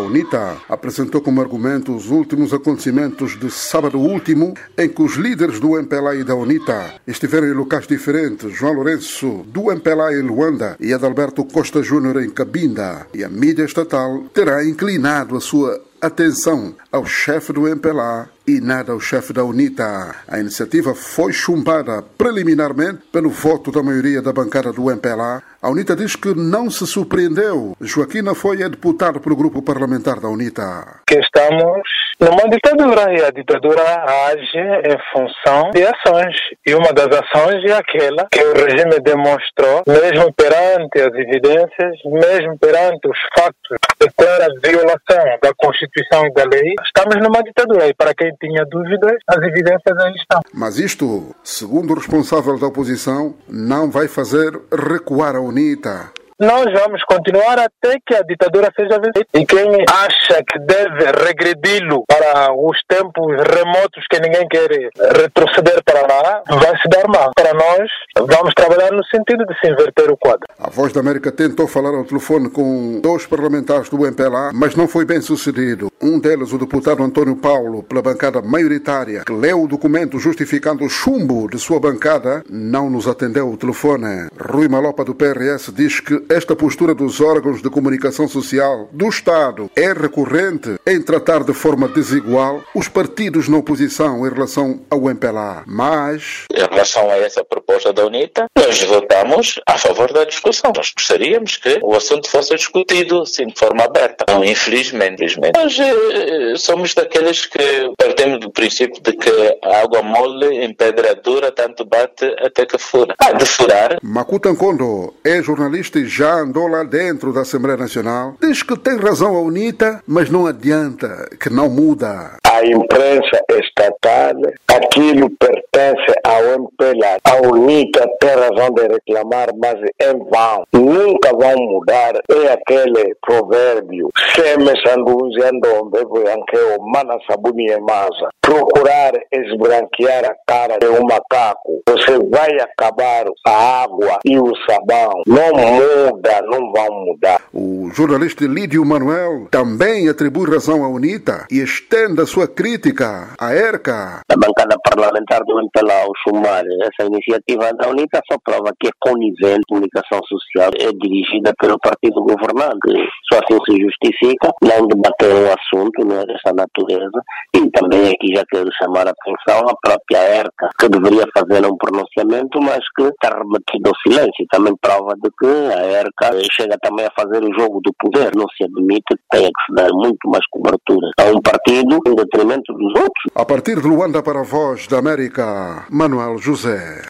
UNITA apresentou como argumento os últimos acontecimentos de sábado último, em que os líderes do MPLA e da UNITA estiveram em locais diferentes. João Lourenço, do MPLA em Luanda, e Adalberto Costa Júnior em Cabinda. E a mídia estatal terá inclinado a sua atenção ao chefe do MPLA e nada ao chefe da UNITA. A iniciativa foi chumbada preliminarmente pelo voto da maioria da bancada do MPLA. A UNITA diz que não se surpreendeu. Joaquina foi a deputado pelo grupo parlamentar da UNITA. Que estamos numa ditadura e a ditadura age em função de ações. E uma das ações é aquela que o regime demonstrou, mesmo perante as evidências, mesmo perante os factos de clara violação da Constituição e da lei, estamos numa ditadura. E para quem tinha dúvidas, as evidências aí estão. Mas isto, segundo o responsável da oposição, não vai fazer recuar a UNITA nós vamos continuar até que a ditadura seja vencida. E quem acha que deve regredi-lo para os tempos remotos que ninguém quer retroceder para lá, vai se dar mal. Para nós, vamos trabalhar no sentido de se inverter o quadro. A Voz da América tentou falar ao telefone com dois parlamentares do MPLA, mas não foi bem sucedido. Um deles, o deputado Antônio Paulo, pela bancada maioritária, que leu o documento justificando o chumbo de sua bancada, não nos atendeu o telefone. Rui Malopa, do PRS, diz que esta postura dos órgãos de comunicação social do Estado é recorrente em tratar de forma desigual os partidos na oposição em relação ao MPLA. Mas. Em relação a essa proposta da UNITA, nós votamos a favor da discussão. Nós gostaríamos que o assunto fosse discutido assim, de forma aberta. Não, infelizmente, infelizmente. Nós eh, somos daqueles que partimos do princípio de que a água mole em pedra dura tanto bate até que fura. Ah, de furar. Makuta Nkondo é jornalista e já andou lá dentro da Assembleia Nacional. Diz que tem razão a UNITA, mas não adianta, que não muda. A imprensa estatal, aquilo pertence ao MPLA. A UNITA tem razão de reclamar, mas em vão. Nunca vão mudar. É aquele provérbio. Seme sanduzi andombe o mana sabuni masa. Procurar esbranquear a cara de um macaco. Você vai acabar a água e o sabão. Não muda não vão mudar. O jornalista Lídio Manuel também atribui razão à UNITA e estende a sua crítica à ERCA. A bancada parlamentar do MPLA ao chumar essa iniciativa da UNITA só prova que é conivente comunicação social é dirigida pelo partido governante. Só assim se justifica não debater o assunto não é dessa natureza e também aqui já quero chamar a atenção à própria ERCA que deveria fazer um pronunciamento mas que está remetido ao silêncio. Também prova de que a ERCA chega também a fazer o do poder. Não se admite que tenha que se dar muito mais cobertura a um partido em detrimento dos outros. A partir de Luanda para a Voz da América, Manuel José.